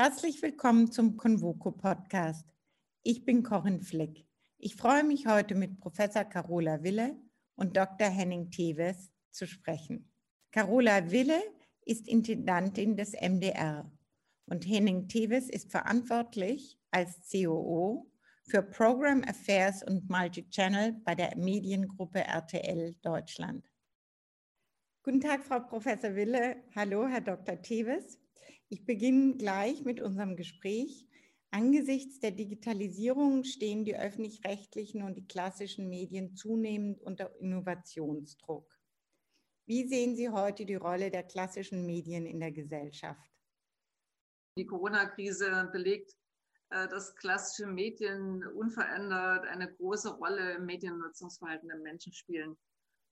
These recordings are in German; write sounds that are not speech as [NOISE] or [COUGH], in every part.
Herzlich willkommen zum Convoco Podcast. Ich bin Corinne Flick. Ich freue mich heute mit Professor Carola Wille und Dr. Henning Teves zu sprechen. Carola Wille ist Intendantin des MDR und Henning Teves ist verantwortlich als COO für Program Affairs und Multichannel bei der Mediengruppe RTL Deutschland. Guten Tag, Frau Professor Wille. Hallo, Herr Dr. Teves. Ich beginne gleich mit unserem Gespräch. Angesichts der Digitalisierung stehen die öffentlich-rechtlichen und die klassischen Medien zunehmend unter Innovationsdruck. Wie sehen Sie heute die Rolle der klassischen Medien in der Gesellschaft? Die Corona-Krise belegt, äh, dass klassische Medien unverändert eine große Rolle im Mediennutzungsverhalten der Menschen spielen.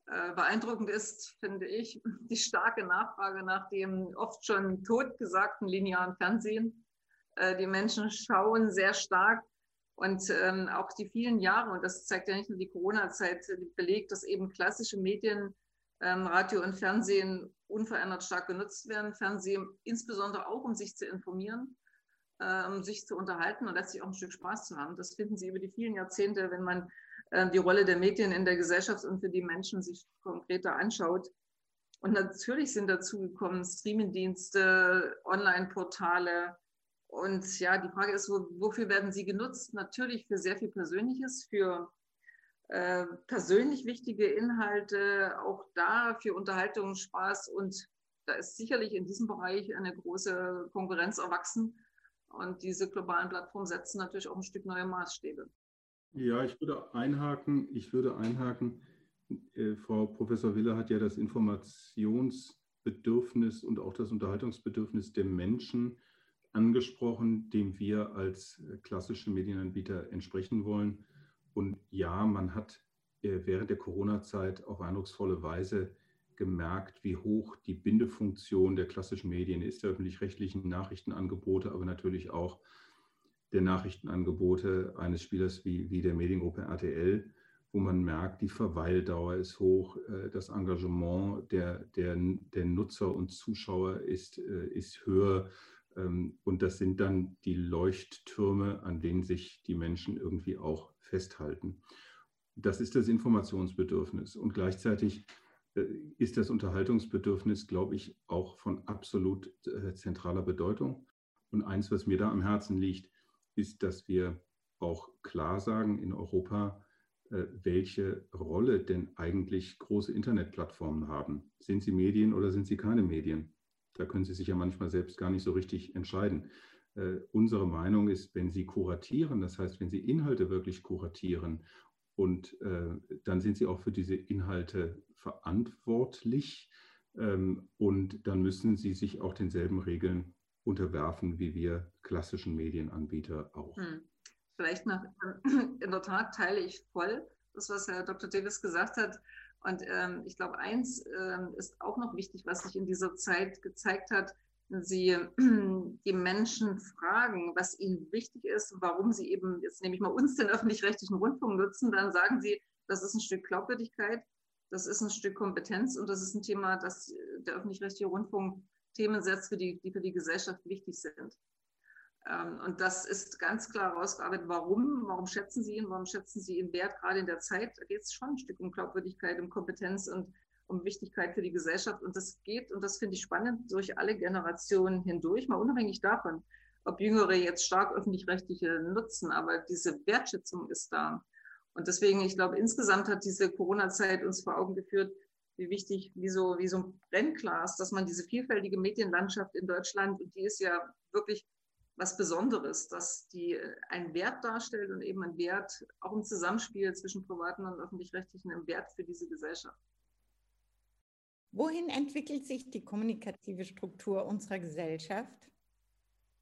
Äh, beeindruckend ist, finde ich, [LAUGHS] die starke Nachfrage nach dem oft schon totgesagten linearen Fernsehen. Äh, die Menschen schauen sehr stark und ähm, auch die vielen Jahre, und das zeigt ja nicht nur die Corona-Zeit, belegt, dass eben klassische Medien, ähm, Radio und Fernsehen unverändert stark genutzt werden. Fernsehen insbesondere auch, um sich zu informieren, äh, um sich zu unterhalten und letztlich auch ein Stück Spaß zu haben. Das finden Sie über die vielen Jahrzehnte, wenn man die Rolle der Medien in der Gesellschaft und für die Menschen sich konkreter anschaut. Und natürlich sind dazu gekommen Streamingdienste, Online-Portale. Und ja, die Frage ist, wofür werden sie genutzt? Natürlich für sehr viel Persönliches, für äh, persönlich wichtige Inhalte, auch da für Unterhaltung, Spaß. Und da ist sicherlich in diesem Bereich eine große Konkurrenz erwachsen. Und diese globalen Plattformen setzen natürlich auch ein Stück neue Maßstäbe. Ja, ich würde einhaken. Ich würde einhaken. Äh, Frau Professor Wille hat ja das Informationsbedürfnis und auch das Unterhaltungsbedürfnis der Menschen angesprochen, dem wir als äh, klassische Medienanbieter entsprechen wollen. Und ja, man hat äh, während der Corona-Zeit auf eindrucksvolle Weise gemerkt, wie hoch die Bindefunktion der klassischen Medien ist, der öffentlich-rechtlichen Nachrichtenangebote, aber natürlich auch der Nachrichtenangebote eines Spielers wie, wie der Mediengruppe RTL, wo man merkt, die Verweildauer ist hoch, äh, das Engagement der, der, der Nutzer und Zuschauer ist, äh, ist höher. Ähm, und das sind dann die Leuchttürme, an denen sich die Menschen irgendwie auch festhalten. Das ist das Informationsbedürfnis. Und gleichzeitig äh, ist das Unterhaltungsbedürfnis, glaube ich, auch von absolut zentraler Bedeutung. Und eins, was mir da am Herzen liegt, ist, dass wir auch klar sagen in Europa, äh, welche Rolle denn eigentlich große Internetplattformen haben. Sind sie Medien oder sind sie keine Medien? Da können Sie sich ja manchmal selbst gar nicht so richtig entscheiden. Äh, unsere Meinung ist, wenn Sie kuratieren, das heißt, wenn Sie Inhalte wirklich kuratieren und äh, dann sind Sie auch für diese Inhalte verantwortlich ähm, und dann müssen Sie sich auch denselben Regeln unterwerfen wie wir klassischen Medienanbieter auch. Hm. Vielleicht noch, [CLEARS THROAT] in der Tat teile ich voll das, was Herr Dr. Davis gesagt hat. Und ähm, ich glaube, eins ähm, ist auch noch wichtig, was sich in dieser Zeit gezeigt hat, wenn Sie [CLEARS THROAT] die Menschen fragen, was ihnen wichtig ist, warum sie eben, jetzt nehme ich mal uns, den öffentlich-rechtlichen Rundfunk nutzen, dann sagen sie, das ist ein Stück Glaubwürdigkeit, das ist ein Stück Kompetenz und das ist ein Thema, das der öffentlich-rechtliche Rundfunk Themen setzt, für die, die für die Gesellschaft wichtig sind. Ähm, und das ist ganz klar herausgearbeitet. Warum? Warum schätzen Sie ihn? Warum schätzen Sie ihn wert? Gerade in der Zeit Da geht es schon ein Stück um Glaubwürdigkeit, um Kompetenz und um Wichtigkeit für die Gesellschaft. Und das geht, und das finde ich spannend, durch alle Generationen hindurch, mal unabhängig davon, ob Jüngere jetzt stark öffentlich-rechtliche nutzen, aber diese Wertschätzung ist da. Und deswegen, ich glaube, insgesamt hat diese Corona-Zeit uns vor Augen geführt, wie wichtig, wie so, wie so ein Brennglas, dass man diese vielfältige Medienlandschaft in Deutschland, und die ist ja wirklich was Besonderes, dass die einen Wert darstellt und eben einen Wert auch im Zusammenspiel zwischen privaten und öffentlich-rechtlichen, einen Wert für diese Gesellschaft. Wohin entwickelt sich die kommunikative Struktur unserer Gesellschaft?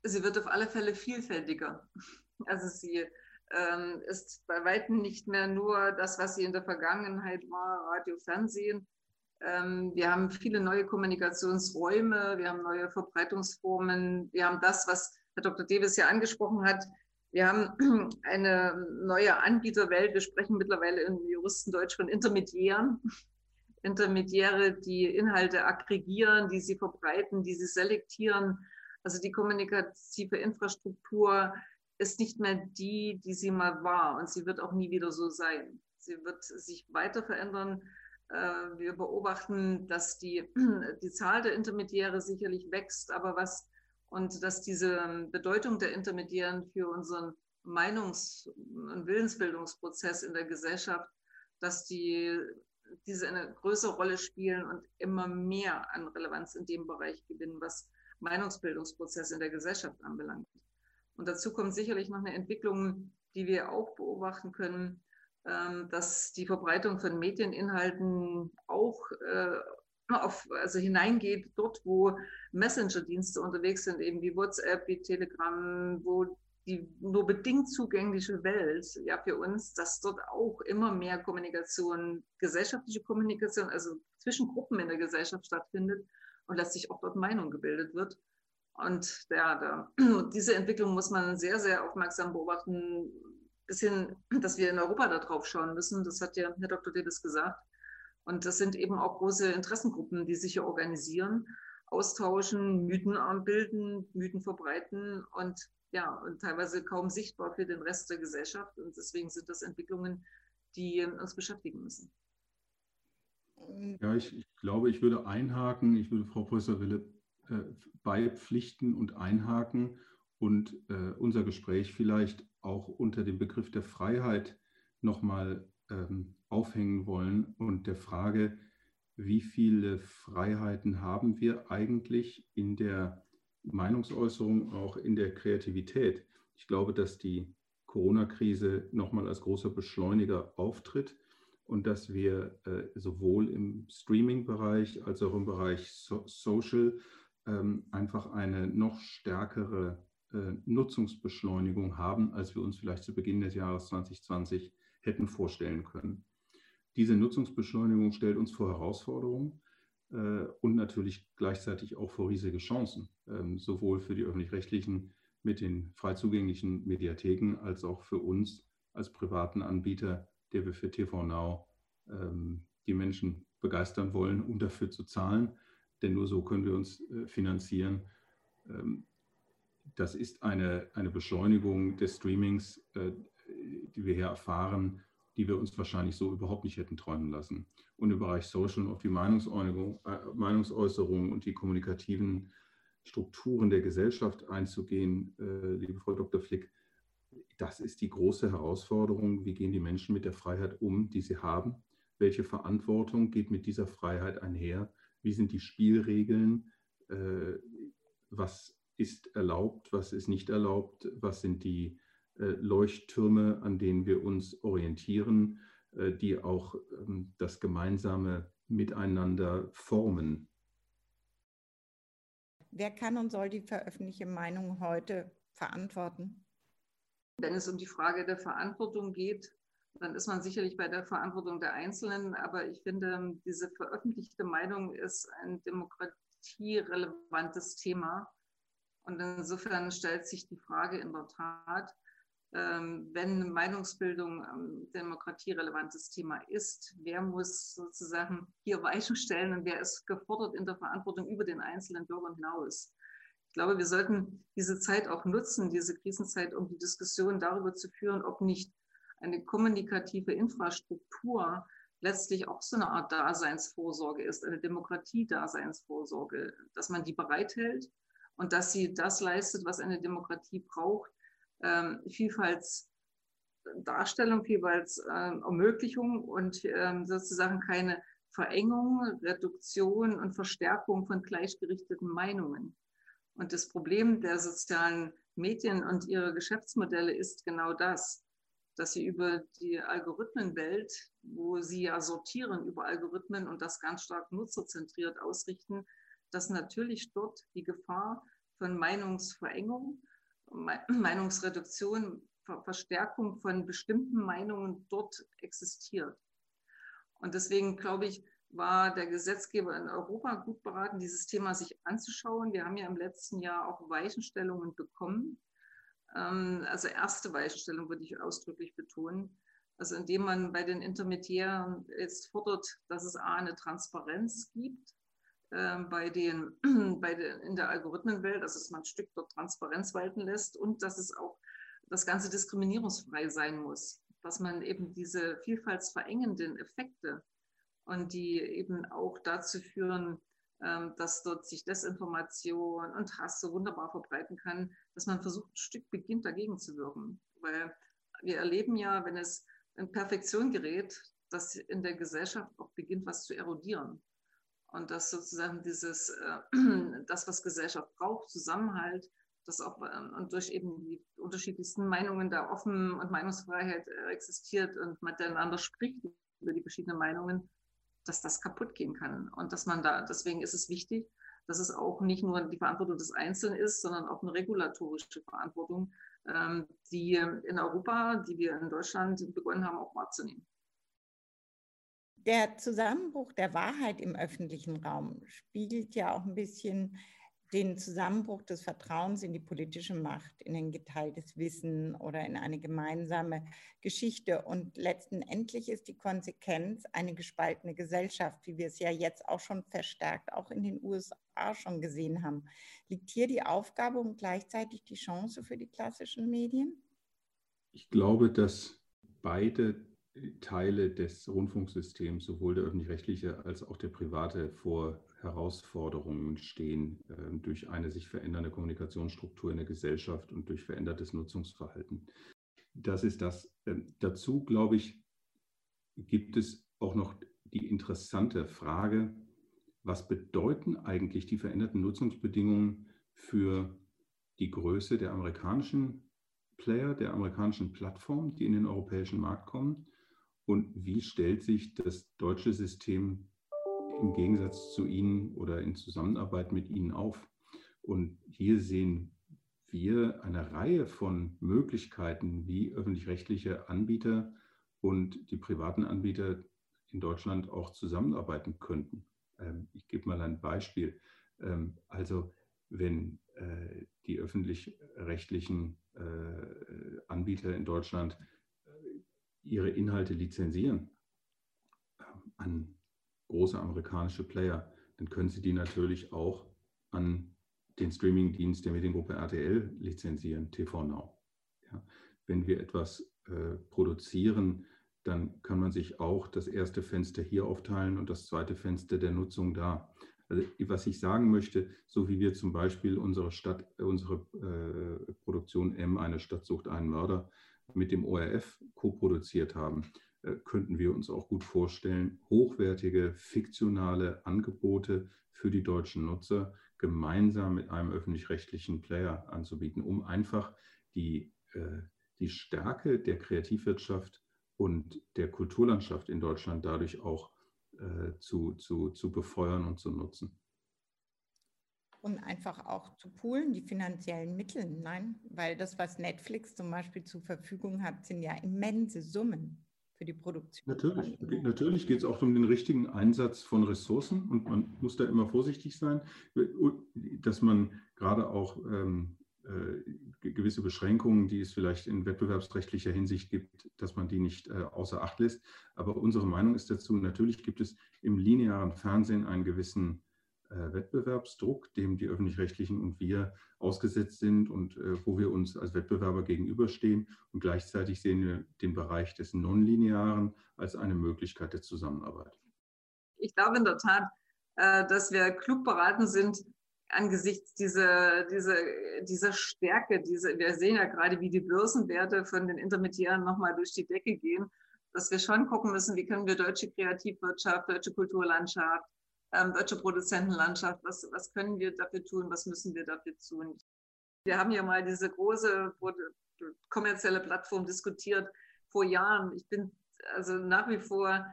Sie wird auf alle Fälle vielfältiger. Also sie ähm, ist bei weitem nicht mehr nur das, was sie in der Vergangenheit war, Radio, Fernsehen, wir haben viele neue Kommunikationsräume, wir haben neue Verbreitungsformen, wir haben das, was Herr Dr. Davis ja angesprochen hat. Wir haben [CLEARS THROAT] eine neue Anbieterwelt. Wir sprechen mittlerweile im Juristendeutsch von Intermediären. Intermediäre, die Inhalte aggregieren, die sie verbreiten, die sie selektieren. Also die kommunikative Infrastruktur ist nicht mehr die, die sie mal war und sie wird auch nie wieder so sein. Sie wird sich weiter verändern. Äh, wir beobachten, dass die, [CLEARS THROAT] die Zahl der Intermediäre sicherlich wächst, aber was und dass diese Bedeutung der Intermediären für unseren Meinungs- und Willensbildungsprozess in der Gesellschaft, dass die diese eine größere Rolle spielen und immer mehr an Relevanz in dem Bereich gewinnen, was Meinungsbildungsprozesse in der Gesellschaft anbelangt. Und dazu kommt sicherlich noch eine Entwicklung, die wir auch beobachten können, ähm, dass die Verbreitung von Medieninhalten auch äh, auf, also hineingeht, dort, wo Messenger-Dienste unterwegs sind, eben wie WhatsApp, wie Telegram, wo die nur bedingt zugängliche Welt, ja, für uns, dass dort auch immer mehr Kommunikation, gesellschaftliche Kommunikation, also zwischen Gruppen in der Gesellschaft stattfindet und dass sich auch dort Meinung gebildet wird. Und ja, da, [CLEARS THROAT] diese Entwicklung muss man sehr, sehr aufmerksam beobachten, bis hin, dass wir in Europa darauf schauen müssen. Das hat ja Herr Dr. Davis gesagt. Und das sind eben auch große Interessengruppen, die sich hier organisieren, austauschen, Mythen bilden, Mythen verbreiten und ja, und teilweise kaum sichtbar für den Rest der Gesellschaft. Und deswegen sind das Entwicklungen, die uns beschäftigen müssen. Ja, ich, ich glaube, ich würde einhaken, ich würde Frau Professor Wille äh, beipflichten und einhaken und äh, unser Gespräch vielleicht auch unter dem Begriff der Freiheit nochmal ähm, aufhängen wollen und der Frage, wie viele Freiheiten haben wir eigentlich in der Meinungsäußerung, auch in der Kreativität. Ich glaube, dass die Corona-Krise nochmal als großer Beschleuniger auftritt und dass wir äh, sowohl im Streaming-Bereich als auch im Bereich so Social ähm, einfach eine noch stärkere Nutzungsbeschleunigung haben, als wir uns vielleicht zu Beginn des Jahres 2020 hätten vorstellen können. Diese Nutzungsbeschleunigung stellt uns vor Herausforderungen äh, und natürlich gleichzeitig auch vor riesige Chancen, ähm, sowohl für die öffentlich-rechtlichen mit den frei zugänglichen Mediatheken als auch für uns als privaten Anbieter, der wir für TV Now ähm, die Menschen begeistern wollen, um dafür zu zahlen. Denn nur so können wir uns äh, finanzieren. Das ist eine, eine Beschleunigung des Streamings, äh, die wir hier erfahren, die wir uns wahrscheinlich so überhaupt nicht hätten träumen lassen. Und im Bereich Social und auf die Meinungsäußerung, äh, Meinungsäußerung und die kommunikativen Strukturen der Gesellschaft einzugehen, äh, liebe Frau Dr. Flick, das ist die große Herausforderung. Wie gehen die Menschen mit der Freiheit um, die sie haben? Welche Verantwortung geht mit dieser Freiheit einher? Wie sind die Spielregeln? Äh, was ist erlaubt? Was ist nicht erlaubt? Was sind die äh, Leuchttürme, an denen wir uns orientieren, äh, die auch ähm, das gemeinsame Miteinander formen. Wer kann und soll die veröffentlichte Meinung heute verantworten? Wenn es um die Frage der Verantwortung geht, dann ist man sicherlich bei der Verantwortung der Einzelnen. Aber ich finde, diese veröffentlichte Meinung ist ein demokratierelevantes Thema. Und insofern stellt sich die Frage in der Tat, ähm, wenn Meinungsbildung ein demokratierelevantes Thema ist, wer muss sozusagen hier Weichen stellen und wer ist gefordert in der Verantwortung über den einzelnen Bürgern hinaus. Ich glaube, wir sollten diese Zeit auch nutzen, diese Krisenzeit, um die Diskussion darüber zu führen, ob nicht eine kommunikative Infrastruktur letztlich auch so eine Art Daseinsvorsorge ist, eine Demokratie-Daseinsvorsorge, dass man die bereithält und dass sie das leistet, was eine Demokratie braucht, ähm, Vielfaltsdarstellung, Vielfaltsermöglichung ähm, und ähm, sozusagen keine Verengung, Reduktion und Verstärkung von gleichgerichteten Meinungen. Und das Problem der sozialen Medien und ihrer Geschäftsmodelle ist genau das, dass sie über die Algorithmenwelt, wo sie ja sortieren über Algorithmen und das ganz stark nutzerzentriert ausrichten, dass natürlich dort die Gefahr von Meinungsverengung [CLEARS THROAT] Meinungsreduktion, Verstärkung von bestimmten Meinungen dort existiert. Und deswegen glaube ich, war der Gesetzgeber in Europa gut beraten, dieses Thema sich anzuschauen. Wir haben ja im letzten Jahr auch Weichenstellungen bekommen. Ähm, also erste Weichenstellung würde ich ausdrücklich betonen. Also indem man bei den Intermediären jetzt fordert, dass es A, eine Transparenz gibt bei den, [CLEARS THROAT] bei den, in der Algorithmenwelt, dass es man ein Stück dort Transparenz walten lässt und dass es auch das Ganze diskriminierungsfrei sein muss, dass man eben diese vielfaltsverengenden Effekte und die eben auch dazu führen, ähm, dass dort sich Desinformation und Hass so wunderbar verbreiten kann, dass man versucht, ein Stück beginnt dagegen zu wirken. Weil wir erleben ja, wenn es in Perfektion gerät, dass in der Gesellschaft auch beginnt, was zu erodieren. Und dass sozusagen dieses, äh, [CLEARS THROAT] das, was Gesellschaft braucht, Zusammenhalt, das auch ähm, und durch eben die unterschiedlichsten Meinungen da offen und Meinungsfreiheit äh, existiert und miteinander spricht über die verschiedenen Meinungen, dass das kaputt gehen kann. Und dass man da, deswegen ist es wichtig, dass es auch nicht nur die Verantwortung des Einzelnen ist, sondern auch eine regulatorische Verantwortung, ähm, die in Europa, die wir in Deutschland begonnen haben, auch wahrzunehmen. Der Zusammenbruch der Wahrheit im öffentlichen Raum spiegelt ja auch ein bisschen den Zusammenbruch des Vertrauens in die politische Macht, in ein geteiltes Wissen oder in eine gemeinsame Geschichte. Und letztendlich ist die Konsequenz eine gespaltene Gesellschaft, wie wir es ja jetzt auch schon verstärkt, auch in den USA schon gesehen haben. Liegt hier die Aufgabe und gleichzeitig die Chance für die klassischen Medien? Ich glaube, dass beide Teile des Rundfunksystems, sowohl der öffentlich-rechtliche als auch der private, vor Herausforderungen stehen äh, durch eine sich verändernde Kommunikationsstruktur in der Gesellschaft und durch verändertes Nutzungsverhalten. Das ist das. Ähm, dazu, glaube ich, gibt es auch noch die interessante Frage, was bedeuten eigentlich die veränderten Nutzungsbedingungen für die Größe der amerikanischen Player, der amerikanischen Plattformen, die in den europäischen Markt kommen? Und wie stellt sich das deutsche System im Gegensatz zu Ihnen oder in Zusammenarbeit mit Ihnen auf. Und hier sehen wir eine Reihe von Möglichkeiten, wie öffentlich-rechtliche Anbieter und die privaten Anbieter in Deutschland auch zusammenarbeiten könnten. Ähm, ich gebe mal ein Beispiel. Ähm, also wenn äh, die öffentlich-rechtlichen äh, Anbieter in Deutschland ihre Inhalte lizenzieren an große amerikanische Player, dann können Sie die natürlich auch an den Streamingdienst der Mediengruppe RTL lizenzieren, TV Now. Ja, wenn wir etwas äh, produzieren, dann kann man sich auch das erste Fenster hier aufteilen und das zweite Fenster der Nutzung da. Also was ich sagen möchte, so wie wir zum Beispiel unsere Stadt, unsere äh, Produktion M, eine Stadt sucht einen Mörder, mit dem ORF co-produziert haben, äh, könnten wir uns auch gut vorstellen, hochwertige, fiktionale Angebote für die deutschen Nutzer gemeinsam mit einem öffentlich-rechtlichen Player anzubieten, um einfach die, äh, die Stärke der Kreativwirtschaft und der Kulturlandschaft in Deutschland dadurch auch äh, zu, zu, zu befeuern und zu nutzen. Und einfach auch zu poolen, die finanziellen Mittel. Nein, weil das, was Netflix zum Beispiel zur Verfügung hat, sind ja immense Summen für die Produktion. Natürlich, natürlich geht es auch um den richtigen Einsatz von Ressourcen und man muss da immer vorsichtig sein, dass man gerade auch ähm, äh, gewisse Beschränkungen, die es vielleicht in wettbewerbsrechtlicher Hinsicht gibt, dass man die nicht äh, außer Acht lässt. Aber unsere Meinung ist dazu, natürlich gibt es im linearen Fernsehen einen gewissen Wettbewerbsdruck, dem die öffentlich-rechtlichen und wir ausgesetzt sind und äh, wo wir uns als Wettbewerber gegenüberstehen. Und gleichzeitig sehen wir den Bereich des Nonlinearen als eine Möglichkeit der Zusammenarbeit. Ich glaube in der Tat, äh, dass wir klug beraten sind, angesichts dieser, dieser, dieser Stärke, diese, wir sehen ja gerade, wie die Börsenwerte von den Intermediären nochmal durch die Decke gehen, dass wir schon gucken müssen, wie können wir deutsche Kreativwirtschaft, deutsche Kulturlandschaft, ähm, deutsche Produzentenlandschaft, was, was können wir dafür tun, was müssen wir dafür tun. Wir haben ja mal diese große kommerzielle Plattform diskutiert vor Jahren. Ich bin also nach wie vor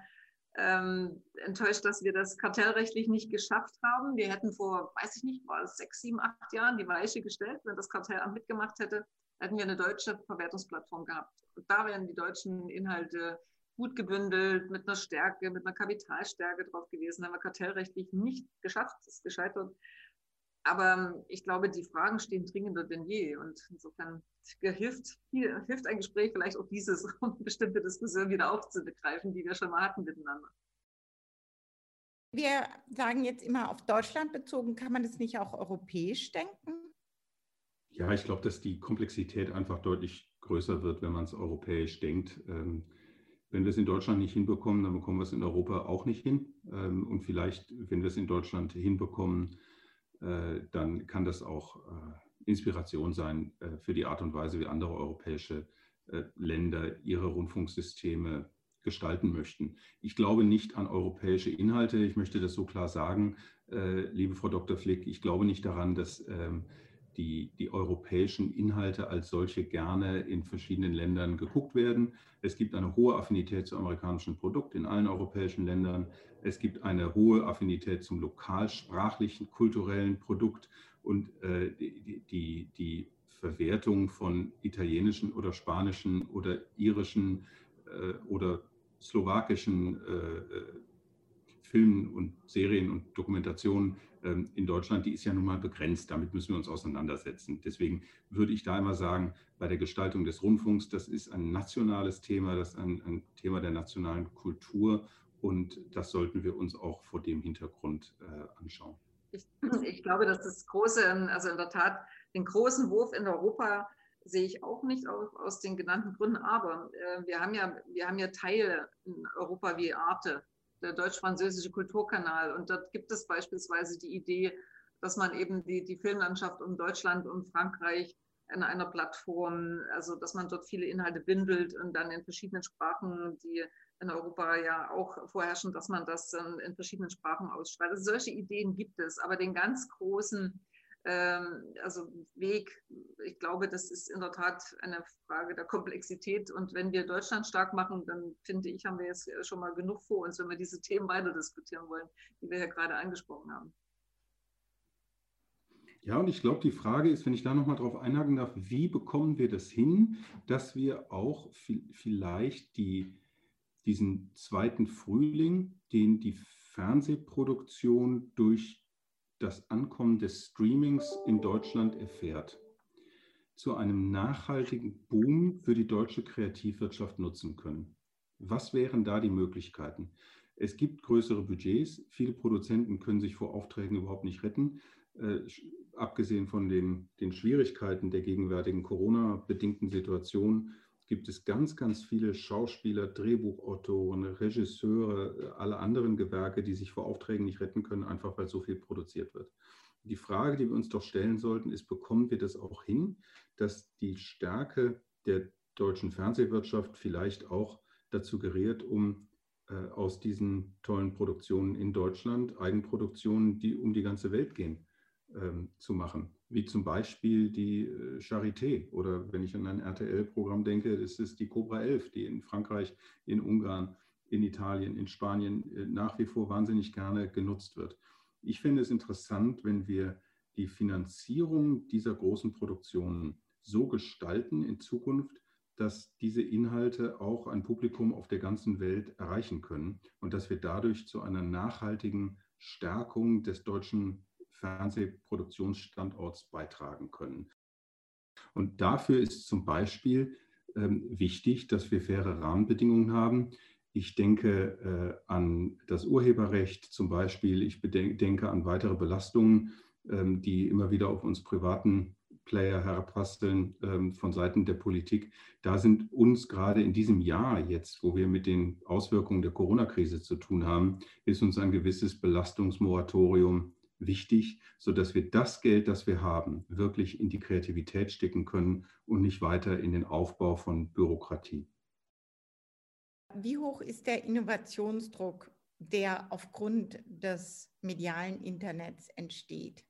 ähm, enttäuscht, dass wir das kartellrechtlich nicht geschafft haben. Wir hätten vor, weiß ich nicht, war sechs, sieben, acht Jahren die Weiche gestellt. Wenn das Kartellamt mitgemacht hätte, hätten wir eine deutsche Verwertungsplattform gehabt. Und da wären die deutschen Inhalte gut gebündelt, mit einer Stärke, mit einer Kapitalstärke drauf gewesen. Haben wir kartellrechtlich nicht geschafft, ist gescheitert. Aber ähm, ich glaube, die Fragen stehen dringender denn je. Und insofern hilft, hilft ein Gespräch vielleicht auch dieses, [LAUGHS] um bestimmte Diskussionen wieder aufzugreifen, die wir schon mal hatten miteinander. Wir sagen jetzt immer auf Deutschland bezogen, kann man das nicht auch europäisch denken? Ja, ich glaube, dass die Komplexität einfach deutlich größer wird, wenn man es europäisch denkt. Ähm, wenn wir es in Deutschland nicht hinbekommen, dann bekommen wir es in Europa auch nicht hin. Ähm, und vielleicht, wenn wir es in Deutschland hinbekommen, äh, dann kann das auch äh, Inspiration sein äh, für die Art und Weise, wie andere europäische Länder ihre Rundfunksysteme gestalten möchten. Ich glaube nicht an europäische Inhalte. Ich möchte das so klar sagen, liebe Frau Dr. Flick. Ich glaube nicht daran, dass ähm, die, die europäischen Inhalte als solche gerne in verschiedenen Ländern geguckt werden. Es gibt eine hohe Affinität zum amerikanischen Produkt in allen europäischen Ländern. Es gibt eine hohe Affinität zum lokalsprachlichen, kulturellen Produkt und äh, die, die, die Verwertung von italienischen oder spanischen oder irischen äh, oder slowakischen äh, äh Filmen und Serien und Dokumentationen in Deutschland, die ist ja nun mal begrenzt. Damit müssen wir uns auseinandersetzen. Deswegen würde ich da immer sagen, bei der Gestaltung des Rundfunks, das ist ein nationales Thema, das ist ein, ein Thema der nationalen Kultur und das sollten wir uns auch vor dem Hintergrund äh, anschauen. Ich, ich, glaube, dass das große, also in der Tat, den großen Wurf in Europa sehe ich auch nicht aus, aus den genannten Gründen. Aber äh, wir, haben ja, wir haben ja Teile in Europa wie Arte, der deutsch-französische Kulturkanal. Und dort gibt es beispielsweise die Idee, dass man eben die, die Filmlandschaft um Deutschland und Frankreich in einer Plattform, also dass man dort viele Inhalte bündelt und dann in verschiedenen Sprachen, die in Europa ja auch vorherrschen, dass man das in verschiedenen Sprachen ausstrahlt. Also solche Ideen gibt es, aber den ganz großen also Weg, ich glaube, das ist in der Tat eine Frage der Komplexität. Und wenn wir Deutschland stark machen, dann finde ich, haben wir jetzt schon mal genug vor uns, wenn wir diese Themen weiter diskutieren wollen, die wir ja gerade angesprochen haben. Ja, und ich glaube, die Frage ist, wenn ich da nochmal drauf einhaken darf, wie bekommen wir das hin, dass wir auch vielleicht die, diesen zweiten Frühling, den die Fernsehproduktion durch das Ankommen des Streamings in Deutschland erfährt, zu einem nachhaltigen Boom für die deutsche Kreativwirtschaft nutzen können. Was wären da die Möglichkeiten? Es gibt größere Budgets. Viele Produzenten können sich vor Aufträgen überhaupt nicht retten. Äh, abgesehen von den, den Schwierigkeiten der gegenwärtigen Corona-bedingten Situation gibt es ganz, ganz viele Schauspieler, Drehbuchautoren, Regisseure, alle anderen Gewerke, die sich vor Aufträgen nicht retten können, einfach weil so viel produziert wird. Die Frage, die wir uns doch stellen sollten, ist, bekommen wir das auch hin, dass die Stärke der deutschen Fernsehwirtschaft vielleicht auch dazu gerät, um äh, aus diesen tollen Produktionen in Deutschland Eigenproduktionen, die um die ganze Welt gehen, ähm, zu machen wie zum Beispiel die äh, Charité oder wenn ich an ein RTL-Programm denke, ist es die Cobra 11, die in Frankreich, in Ungarn, in Italien, in Spanien äh, nach wie vor wahnsinnig gerne genutzt wird. Ich finde es interessant, wenn wir die Finanzierung dieser großen Produktionen so gestalten in Zukunft, dass diese Inhalte auch ein Publikum auf der ganzen Welt erreichen können und dass wir dadurch zu einer nachhaltigen Stärkung des deutschen Fernsehproduktionsstandorts beitragen können. Und dafür ist zum Beispiel ähm, wichtig, dass wir faire Rahmenbedingungen haben. Ich denke äh, an das Urheberrecht zum Beispiel. Ich denke an weitere Belastungen, ähm, die immer wieder auf uns privaten Player herabprasseln ähm, von Seiten der Politik. Da sind uns gerade in diesem Jahr jetzt, wo wir mit den Auswirkungen der Corona-Krise zu tun haben, ist uns ein gewisses Belastungsmoratorium wichtig, sodass wir das Geld, das wir haben, wirklich in die Kreativität stecken können und nicht weiter in den Aufbau von Bürokratie. Wie hoch ist der Innovationsdruck, der aufgrund des medialen Internets entsteht?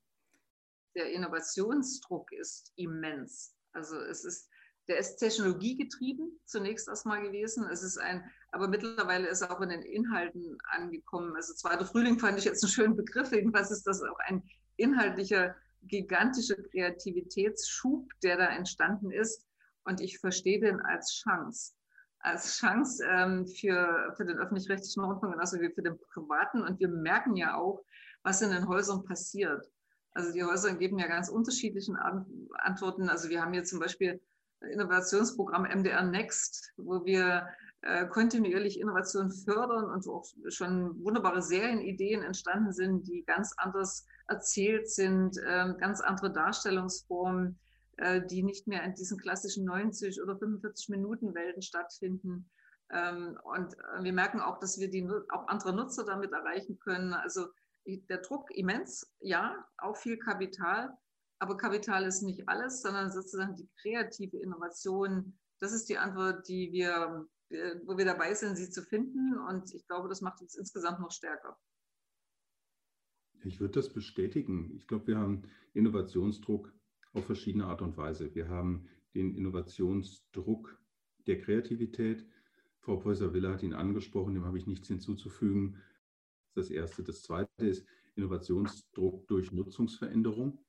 Der Innovationsdruck ist immens. Also es ist der ist technologiegetrieben zunächst erstmal gewesen. Es ist ein, aber mittlerweile ist er auch in den Inhalten angekommen. Also zweiter Frühling fand ich jetzt einen schönen Begriff. Jedenfalls ist das auch ein inhaltlicher, gigantischer Kreativitätsschub, der da entstanden ist. Und ich verstehe den als Chance. Als Chance ähm, für, für den öffentlich-rechtlichen Rundfunk, genauso wie für den privaten. Und wir merken ja auch, was in den Häusern passiert. Also die Häuser geben ja ganz unterschiedliche Antworten. Also wir haben hier zum Beispiel Innovationsprogramm MDR Next, wo wir äh, kontinuierlich Innovation fördern und auch schon wunderbare Serienideen entstanden sind, die ganz anders erzählt sind, äh, ganz andere Darstellungsformen, äh, die nicht mehr in diesen klassischen 90 oder 45 Minuten Welten stattfinden. Ähm, und äh, wir merken auch, dass wir die, auch andere Nutzer damit erreichen können. Also der Druck immens, ja, auch viel Kapital, aber Kapital ist nicht alles, sondern sozusagen die kreative Innovation. Das ist die Antwort, die wir äh, wo wir dabei sind, sie zu finden. Und ich glaube, das macht uns insgesamt noch stärker. Ich würde das bestätigen. Ich glaube, wir haben Innovationsdruck auf verschiedene Art und Weise. Wir haben den Innovationsdruck der Kreativität. Frau Professor Willer hat ihn angesprochen, dem habe ich nichts hinzuzufügen. Das Erste. Das Zweite ist Innovationsdruck durch Nutzungsveränderung.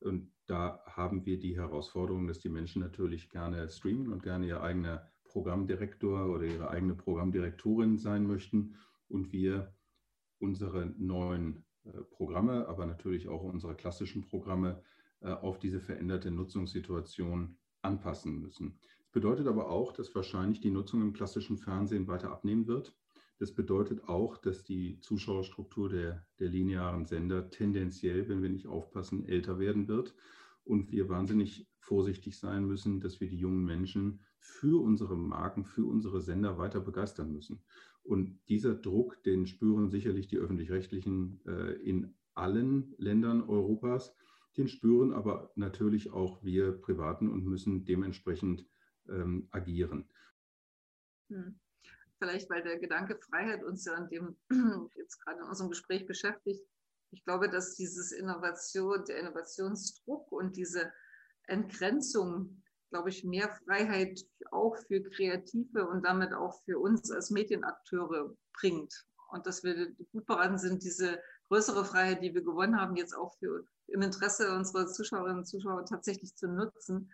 Und da haben wir die Herausforderung, dass die Menschen natürlich gerne streamen und gerne ihr eigener Programmdirektor oder ihre eigene Programmdirektorin sein möchten und wir unsere neuen äh, Programme, aber natürlich auch unsere klassischen Programme äh, auf diese veränderte Nutzungssituation anpassen müssen. Das bedeutet aber auch, dass wahrscheinlich die Nutzung im klassischen Fernsehen weiter abnehmen wird. Das bedeutet auch, dass die Zuschauerstruktur der, der linearen Sender tendenziell, wenn wir nicht aufpassen, älter werden wird und wir wahnsinnig vorsichtig sein müssen, dass wir die jungen Menschen für unsere Marken, für unsere Sender weiter begeistern müssen. Und dieser Druck, den spüren sicherlich die öffentlich-rechtlichen äh, in allen Ländern Europas, den spüren aber natürlich auch wir Privaten und müssen dementsprechend ähm, agieren. Hm. Vielleicht, weil der Gedanke Freiheit uns ja an dem [CLEARS THROAT] jetzt gerade in unserem Gespräch beschäftigt. Ich glaube, dass dieses Innovation, der Innovationsdruck und diese Entgrenzung glaube ich, mehr Freiheit auch für Kreative und damit auch für uns als Medienakteure bringt. Und dass wir gut beraten sind, diese größere Freiheit, die wir gewonnen haben, jetzt auch für, im Interesse unserer Zuschauerinnen und Zuschauer tatsächlich zu nutzen.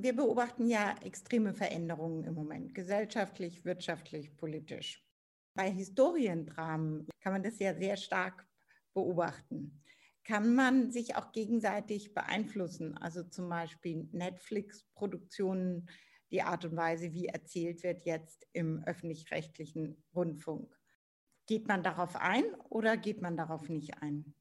Wir beobachten ja extreme Veränderungen im Moment, gesellschaftlich, wirtschaftlich, politisch. Bei Historiendramen kann man das ja sehr stark beobachten kann man sich auch gegenseitig beeinflussen. Also zum Beispiel Netflix-Produktionen, die Art und Weise, wie erzählt wird jetzt im öffentlich-rechtlichen Rundfunk. Geht man darauf ein oder geht man darauf nicht ein?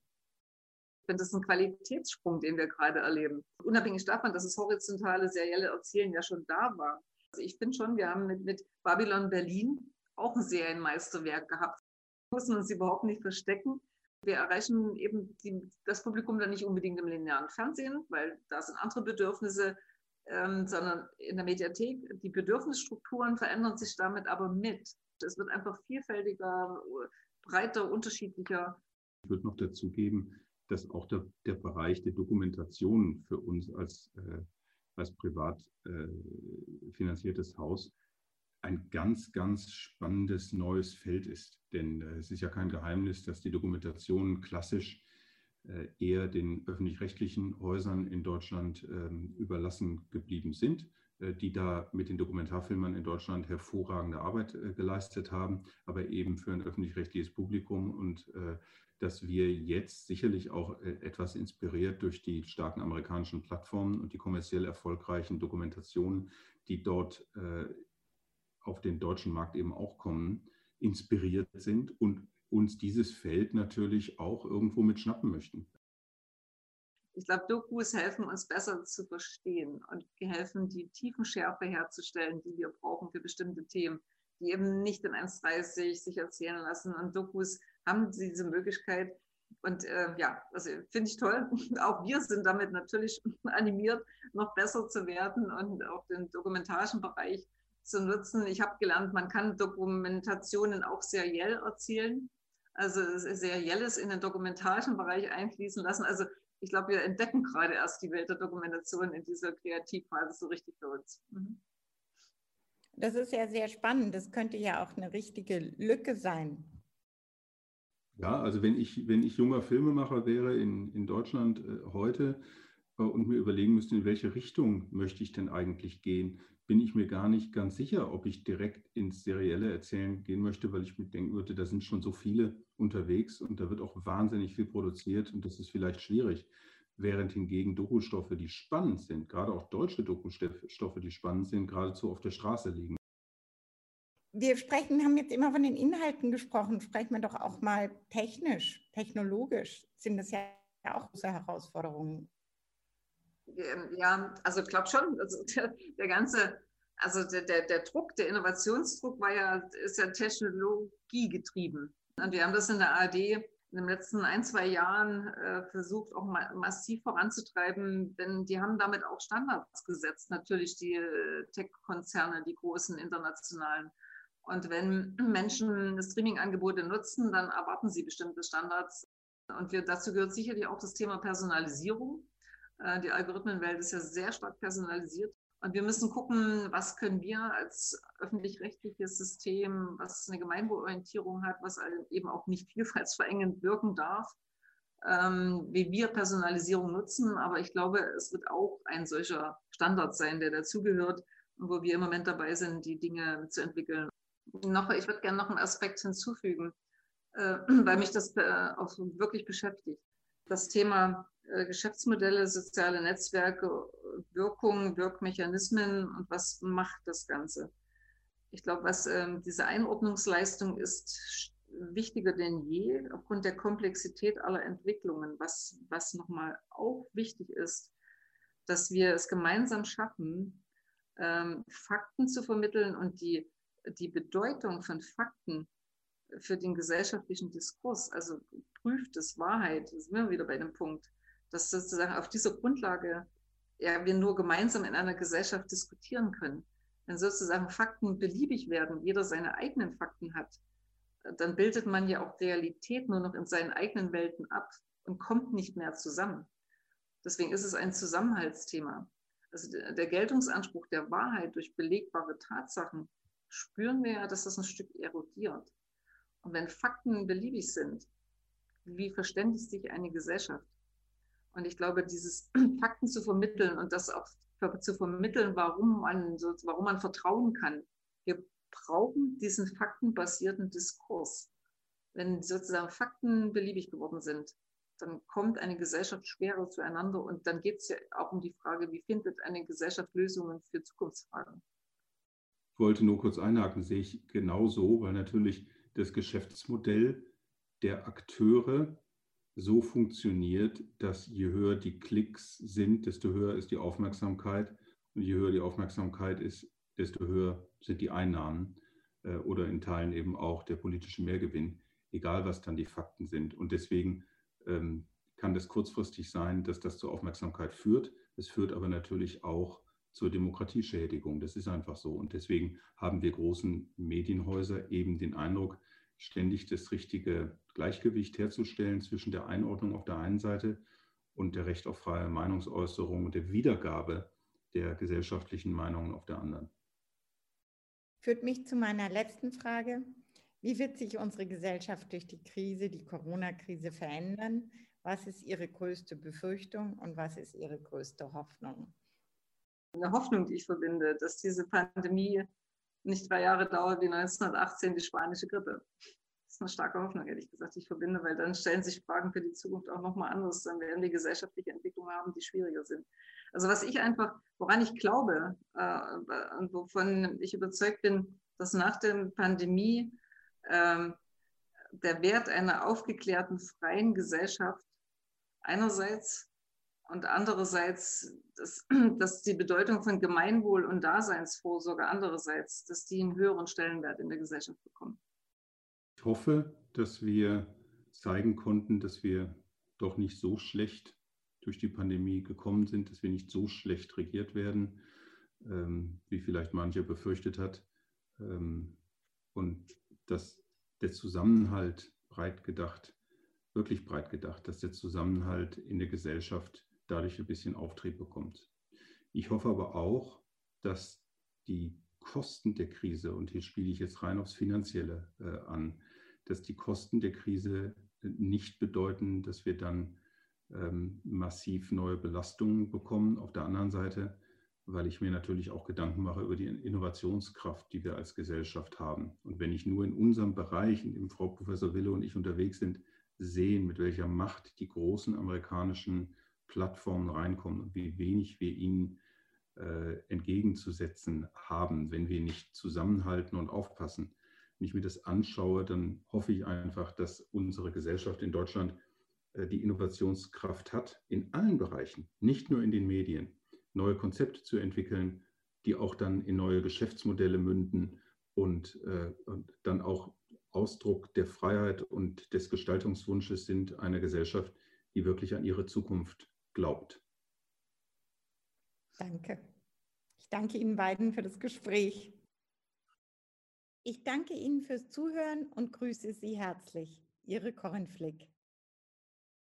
Finde, das ist ein Qualitätssprung, den wir gerade erleben. Unabhängig davon, dass das horizontale serielle Erzählen ja schon da war. Also ich finde schon, wir haben mit, mit Babylon Berlin auch ein Serienmeisterwerk gehabt. Wir mussten uns überhaupt nicht verstecken wir erreichen eben die, das Publikum dann nicht unbedingt im linearen Fernsehen, weil da sind andere Bedürfnisse, ähm, sondern in der Mediathek. Die Bedürfnisstrukturen verändern sich damit aber mit. Es wird einfach vielfältiger, breiter, unterschiedlicher. Ich würde noch dazu geben, dass auch der, der Bereich der Dokumentation für uns als, äh, als privat äh, finanziertes Haus ein ganz, ganz spannendes neues Feld ist. Denn äh, es ist ja kein Geheimnis, dass die Dokumentationen klassisch äh, eher den öffentlich-rechtlichen Häusern in Deutschland ähm, überlassen geblieben sind, äh, die da mit den Dokumentarfilmern in Deutschland hervorragende Arbeit äh, geleistet haben, aber eben für ein öffentlich-rechtliches Publikum und äh, dass wir jetzt sicherlich auch äh, etwas inspiriert durch die starken amerikanischen Plattformen und die kommerziell erfolgreichen Dokumentationen, die dort auf den deutschen Markt eben auch kommen, inspiriert sind und uns dieses Feld natürlich auch irgendwo mit schnappen möchten. Ich glaube, Dokus helfen uns besser zu verstehen und helfen, die Tiefenschärfe herzustellen, die wir brauchen für bestimmte Themen, die eben nicht in 1,30 sich erzählen lassen. Und Dokus haben diese Möglichkeit. Und äh, ja, also finde ich toll. [LAUGHS] Auch wir sind damit natürlich [LAUGHS] animiert, noch besser zu werden und auch den dokumentarischen Bereich zu nutzen. Ich habe gelernt, man kann Dokumentationen auch seriell erzählen, also serielles in den dokumentarischen Bereich einfließen lassen. Also ich glaube, wir entdecken gerade erst die Welt der Dokumentation in dieser Kreativphase so richtig für uns. Mhm. Das ist ja sehr spannend. Das könnte ja auch eine richtige Lücke sein. Ja, also wenn ich, wenn ich junger Filmemacher wäre in, in Deutschland äh, heute äh, und mir überlegen müsste, in welche Richtung möchte ich denn eigentlich gehen, bin ich mir gar nicht ganz sicher, ob ich direkt ins serielle Erzählen gehen möchte, weil ich mir denken würde, da sind schon so viele unterwegs und da wird auch wahnsinnig viel produziert und das ist vielleicht schwierig. Während hingegen Dokustoffe, die spannend sind, gerade auch deutsche Dokustoffe, die spannend sind, geradezu auf der Straße liegen. Wir sprechen, haben jetzt immer von den Inhalten gesprochen, sprechen wir doch auch mal technisch, technologisch. Sind das ja auch große Herausforderungen? Ähm, ja, also ich glaube schon, also [LAUGHS] der, der, ganze, also der, der, der Druck, der Innovationsdruck war ja, ist ja technologiegetrieben. Und wir haben das in der ARD in den letzten ein, zwei Jahren äh, versucht, auch ma massiv voranzutreiben, denn die haben damit auch Standards gesetzt, natürlich die äh, Tech-Konzerne, die großen internationalen. Und wenn [CLEARS THROAT] Menschen Streaming-Angebote nutzen, dann erwarten sie bestimmte Standards. Und wir, dazu gehört sicherlich auch das Thema Personalisierung. Äh, die Algorithmenwelt ist ja sehr stark personalisiert. Und wir müssen gucken, was können wir als öffentlich-rechtliches System, was eine Gemeinwohlorientierung hat, was eben auch nicht [LAUGHS] vielfaltsverengend wirken darf, ähm, wie wir Personalisierung nutzen. Aber ich glaube, es wird auch ein solcher Standard sein, der dazugehört wo wir im Moment dabei sind, die Dinge zu entwickeln noch, ich würde gerne noch einen Aspekt hinzufügen, äh, [CLEARS THROAT] weil mich das äh, auch wirklich beschäftigt. Das Thema äh, Geschäftsmodelle, soziale Netzwerke, Wirkungen, Wirkmechanismen und was macht das Ganze. Ich glaube, was ähm, diese Einordnungsleistung ist wichtiger denn je aufgrund der Komplexität aller Entwicklungen. Was, was nochmal auch wichtig ist, dass wir es gemeinsam schaffen, ähm, Fakten zu vermitteln und die die Bedeutung von Fakten für den gesellschaftlichen Diskurs, also prüft es Wahrheit, da sind wir wieder bei dem Punkt, dass sozusagen auf dieser Grundlage ja, wir nur gemeinsam in einer Gesellschaft diskutieren können. Wenn sozusagen Fakten beliebig werden, jeder seine eigenen Fakten hat, dann bildet man ja auch Realität nur noch in seinen eigenen Welten ab und kommt nicht mehr zusammen. Deswegen ist es ein Zusammenhaltsthema. Also der Geltungsanspruch der Wahrheit durch belegbare Tatsachen spüren wir ja, dass das ein Stück erodiert. Und wenn Fakten beliebig sind, wie verständigt sich eine Gesellschaft? Und ich glaube, dieses [CLEARS THROAT] Fakten zu vermitteln und das auch zu vermitteln, warum man, warum man vertrauen kann. Wir brauchen diesen faktenbasierten Diskurs. Wenn sozusagen Fakten beliebig geworden sind, dann kommt eine Gesellschaft schwerer zueinander und dann geht es ja auch um die Frage, wie findet eine Gesellschaft Lösungen für Zukunftsfragen wollte nur kurz einhaken, sehe ich genauso, weil natürlich das Geschäftsmodell der Akteure so funktioniert, dass je höher die Klicks sind, desto höher ist die Aufmerksamkeit. Und je höher die Aufmerksamkeit ist, desto höher sind die Einnahmen äh, oder in Teilen eben auch der politische Mehrgewinn, egal was dann die Fakten sind. Und deswegen ähm, kann das kurzfristig sein, dass das zur Aufmerksamkeit führt. Es führt aber natürlich auch zur Demokratieschädigung. Das ist einfach so. Und deswegen haben wir großen Medienhäuser eben den Eindruck, ständig das richtige Gleichgewicht herzustellen zwischen der Einordnung auf der einen Seite und der Recht auf freie Meinungsäußerung und der Wiedergabe der gesellschaftlichen Meinungen auf der anderen. Führt mich zu meiner letzten Frage. Wie wird sich unsere Gesellschaft durch die Krise, die Corona-Krise verändern? Was ist Ihre größte Befürchtung und was ist Ihre größte Hoffnung? Eine Hoffnung, die ich verbinde, dass diese Pandemie nicht drei Jahre dauert wie 1918 die spanische Grippe. Das ist eine starke Hoffnung, ehrlich gesagt, die ich verbinde, weil dann stellen sich Fragen für die Zukunft auch nochmal anders. Dann werden wir gesellschaftliche Entwicklungen haben, die schwieriger sind. Also was ich einfach, woran ich glaube äh, und wovon ich überzeugt bin, dass nach der Pandemie äh, der Wert einer aufgeklärten, freien Gesellschaft einerseits und andererseits, dass, dass die Bedeutung von Gemeinwohl und Daseinsvorsorge andererseits, dass die einen höheren Stellenwert in der Gesellschaft bekommen. Ich hoffe, dass wir zeigen konnten, dass wir doch nicht so schlecht durch die Pandemie gekommen sind, dass wir nicht so schlecht regiert werden, ähm, wie vielleicht mancher befürchtet hat. Ähm, und dass der Zusammenhalt breit gedacht, wirklich breit gedacht, dass der Zusammenhalt in der Gesellschaft dadurch ein bisschen Auftrieb bekommt. Ich hoffe aber auch, dass die Kosten der Krise, und hier spiele ich jetzt rein aufs Finanzielle äh, an, dass die Kosten der Krise nicht bedeuten, dass wir dann ähm, massiv neue Belastungen bekommen. Auf der anderen Seite, weil ich mir natürlich auch Gedanken mache über die Innovationskraft, die wir als Gesellschaft haben. Und wenn ich nur in unserem Bereich, in dem Frau Professor Wille und ich unterwegs sind, sehen, mit welcher Macht die großen amerikanischen Plattformen reinkommen und wie wenig wir ihnen äh, entgegenzusetzen haben, wenn wir nicht zusammenhalten und aufpassen. Wenn ich mir das anschaue, dann hoffe ich einfach, dass unsere Gesellschaft in Deutschland äh, die Innovationskraft hat, in allen Bereichen, nicht nur in den Medien, neue Konzepte zu entwickeln, die auch dann in neue Geschäftsmodelle münden und, äh, und dann auch Ausdruck der Freiheit und des Gestaltungswunsches sind einer Gesellschaft, die wirklich an ihre Zukunft glaubt. Danke. Ich danke Ihnen beiden für das Gespräch. Ich danke Ihnen fürs Zuhören und grüße Sie herzlich. Ihre Corinne Flick.